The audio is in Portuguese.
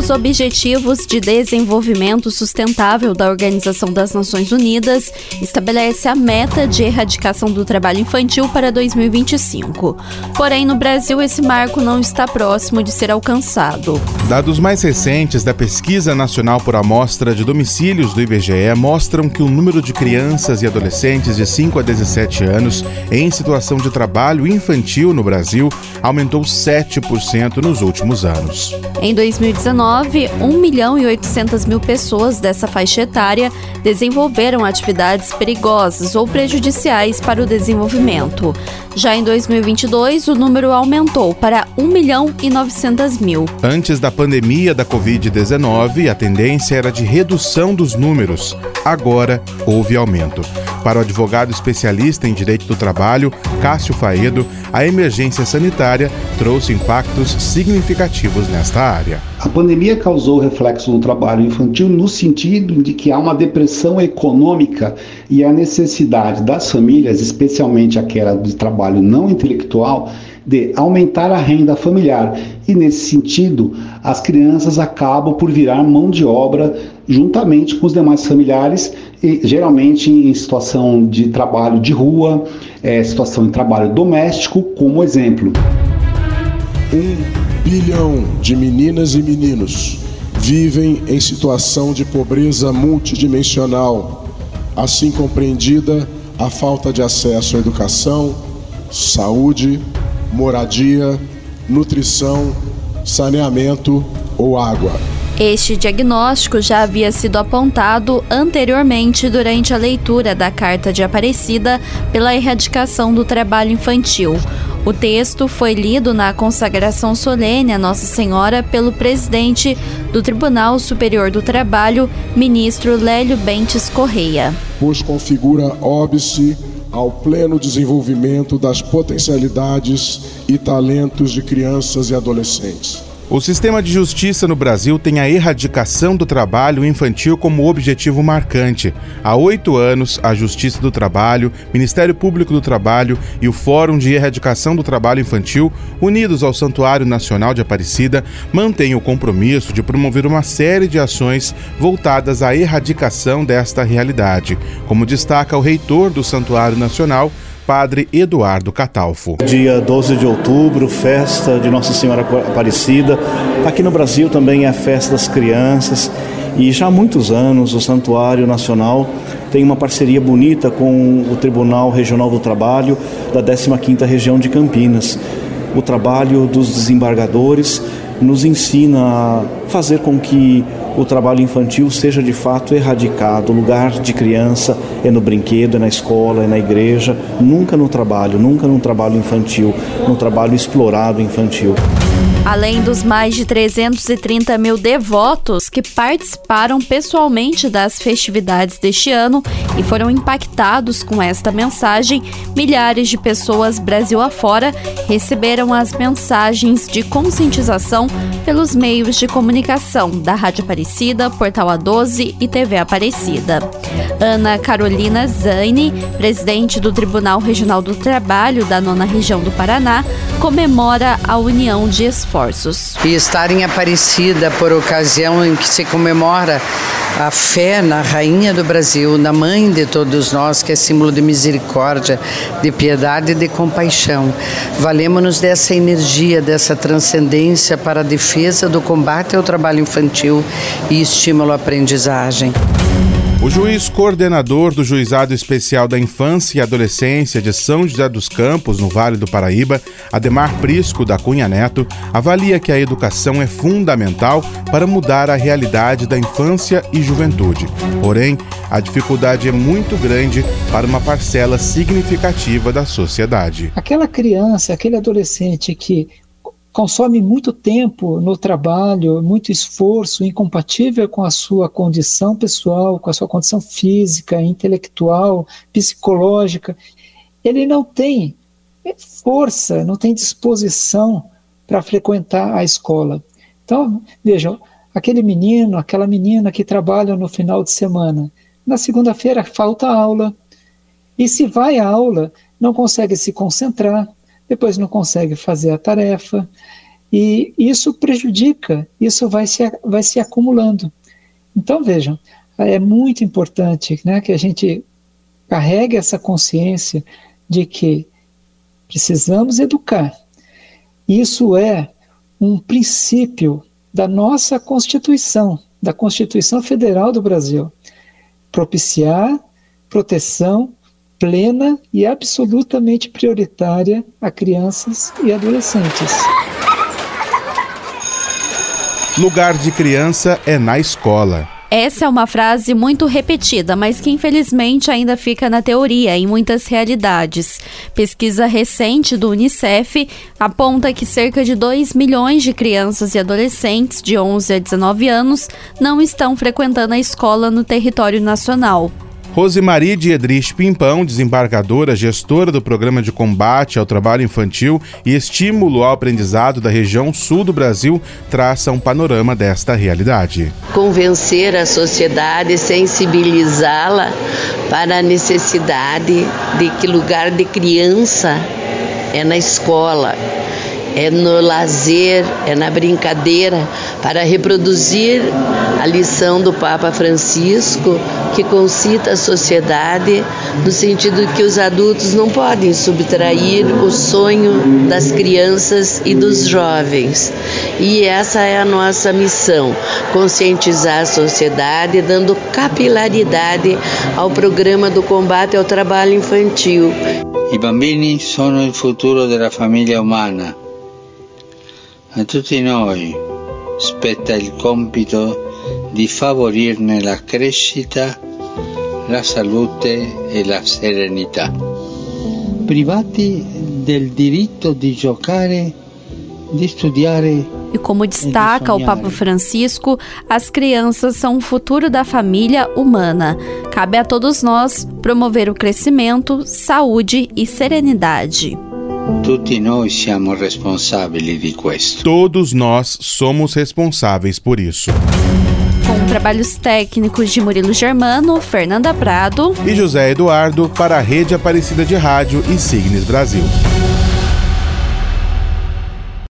dos Objetivos de Desenvolvimento Sustentável da Organização das Nações Unidas estabelece a meta de erradicação do trabalho infantil para 2025. Porém, no Brasil, esse marco não está próximo de ser alcançado. Dados mais recentes da Pesquisa Nacional por Amostra de Domicílios do IBGE mostram que o número de crianças e adolescentes de 5 a 17 anos em situação de trabalho infantil no Brasil aumentou 7% nos últimos anos. Em 2019, 1 milhão e 800 mil pessoas dessa faixa etária desenvolveram atividades perigosas ou prejudiciais para o desenvolvimento. Já em 2022, o número aumentou para 1 milhão e 900 mil. Antes da pandemia da Covid-19, a tendência era de redução dos números. Agora houve aumento. Para o advogado especialista em direito do trabalho, Cássio Faedo, a emergência sanitária trouxe impactos significativos nesta área. A pandemia causou reflexo no trabalho infantil no sentido de que há uma depressão econômica e a necessidade das famílias, especialmente aquela de trabalho não intelectual, de aumentar a renda familiar. E nesse sentido, as crianças acabam por virar mão de obra juntamente com os demais familiares, e geralmente em situação de trabalho de rua, é, situação de trabalho doméstico, como exemplo. Um bilhão de meninas e meninos vivem em situação de pobreza multidimensional, assim compreendida a falta de acesso à educação, saúde, moradia, nutrição, saneamento ou água. Este diagnóstico já havia sido apontado anteriormente durante a leitura da Carta de Aparecida pela erradicação do trabalho infantil. O texto foi lido na consagração solene a Nossa Senhora pelo presidente do Tribunal Superior do Trabalho, ministro Lélio Bentes Correia. Pois configura óbice ao pleno desenvolvimento das potencialidades e talentos de crianças e adolescentes. O sistema de justiça no Brasil tem a erradicação do trabalho infantil como objetivo marcante. Há oito anos, a Justiça do Trabalho, Ministério Público do Trabalho e o Fórum de Erradicação do Trabalho Infantil, unidos ao Santuário Nacional de Aparecida, mantêm o compromisso de promover uma série de ações voltadas à erradicação desta realidade, como destaca o reitor do Santuário Nacional, Padre Eduardo Catalfo. Dia 12 de outubro, festa de Nossa Senhora Aparecida. Aqui no Brasil também é a festa das crianças e já há muitos anos o Santuário Nacional tem uma parceria bonita com o Tribunal Regional do Trabalho da 15ª Região de Campinas. O trabalho dos desembargadores nos ensina a fazer com que o trabalho infantil seja de fato erradicado. O lugar de criança é no brinquedo, é na escola, é na igreja, nunca no trabalho, nunca no trabalho infantil, no trabalho explorado infantil. Além dos mais de 330 mil devotos que participaram pessoalmente das festividades deste ano e foram impactados com esta mensagem, milhares de pessoas Brasil afora receberam as mensagens de conscientização pelos meios de comunicação da Rádio Aparecida, Portal A12 e TV Aparecida. Ana Carolina Zaine, presidente do Tribunal Regional do Trabalho da Nona Região do Paraná, comemora a união de esforços. E estar em Aparecida por ocasião em que se comemora a fé na Rainha do Brasil, na Mãe de todos nós, que é símbolo de misericórdia, de piedade e de compaixão. Valemos-nos dessa energia, dessa transcendência para a defesa do combate ao trabalho infantil e estímulo à aprendizagem. O juiz coordenador do Juizado Especial da Infância e Adolescência de São José dos Campos, no Vale do Paraíba, Ademar Prisco da Cunha Neto, avalia que a educação é fundamental para mudar a realidade da infância e juventude. Porém, a dificuldade é muito grande para uma parcela significativa da sociedade. Aquela criança, aquele adolescente que consome muito tempo no trabalho, muito esforço, incompatível com a sua condição pessoal, com a sua condição física, intelectual, psicológica, ele não tem força, não tem disposição para frequentar a escola. Então, vejam, aquele menino, aquela menina que trabalha no final de semana, na segunda-feira falta aula, e se vai à aula, não consegue se concentrar, depois não consegue fazer a tarefa, E isso prejudica, isso vai se, vai se acumulando. Então, vejam, é muito importante né, que a gente carregue essa consciência de que precisamos educar. Isso é um princípio da nossa Constituição, da Constituição Federal do Brasil. Propiciar proteção plena e absolutamente prioritária a crianças e adolescentes. Lugar de criança é na escola. Essa é uma frase muito repetida, mas que infelizmente ainda fica na teoria em muitas realidades. Pesquisa recente do Unicef aponta que cerca de 2 milhões de crianças e adolescentes de 11 a 19 anos não estão frequentando a escola no território nacional. Rosemarie Diedrich Pimpão, desembargadora, gestora do Programa de Combate ao Trabalho Infantil e Estímulo ao Aprendizado da região sul do Brasil, traça um panorama desta realidade. Convencer a sociedade, sensibilizá-la para a necessidade de que lugar de criança é na escola é no lazer, é na brincadeira, para reproduzir a lição do Papa Francisco, que concita a sociedade no sentido que os adultos não podem subtrair o sonho das crianças e dos jovens. E essa é a nossa missão: conscientizar a sociedade, dando capilaridade ao programa do combate ao trabalho infantil. I bambini sono il futuro della famiglia umana. A tutti noi spetta il compito di favorirne la crescita, la salute e la serenità. Privati del diritto di giocare, di studiare E como destaca o Papa Francisco, as crianças são o futuro da família humana. Cabe a todos nós promover o crescimento, saúde e serenidade. Tutti noi siamo responsabili di questo. Todos nós somos responsáveis por isso. Com trabalhos técnicos de Murilo Germano, Fernanda Prado e José Eduardo para a Rede Aparecida de Rádio e Signes Brasil.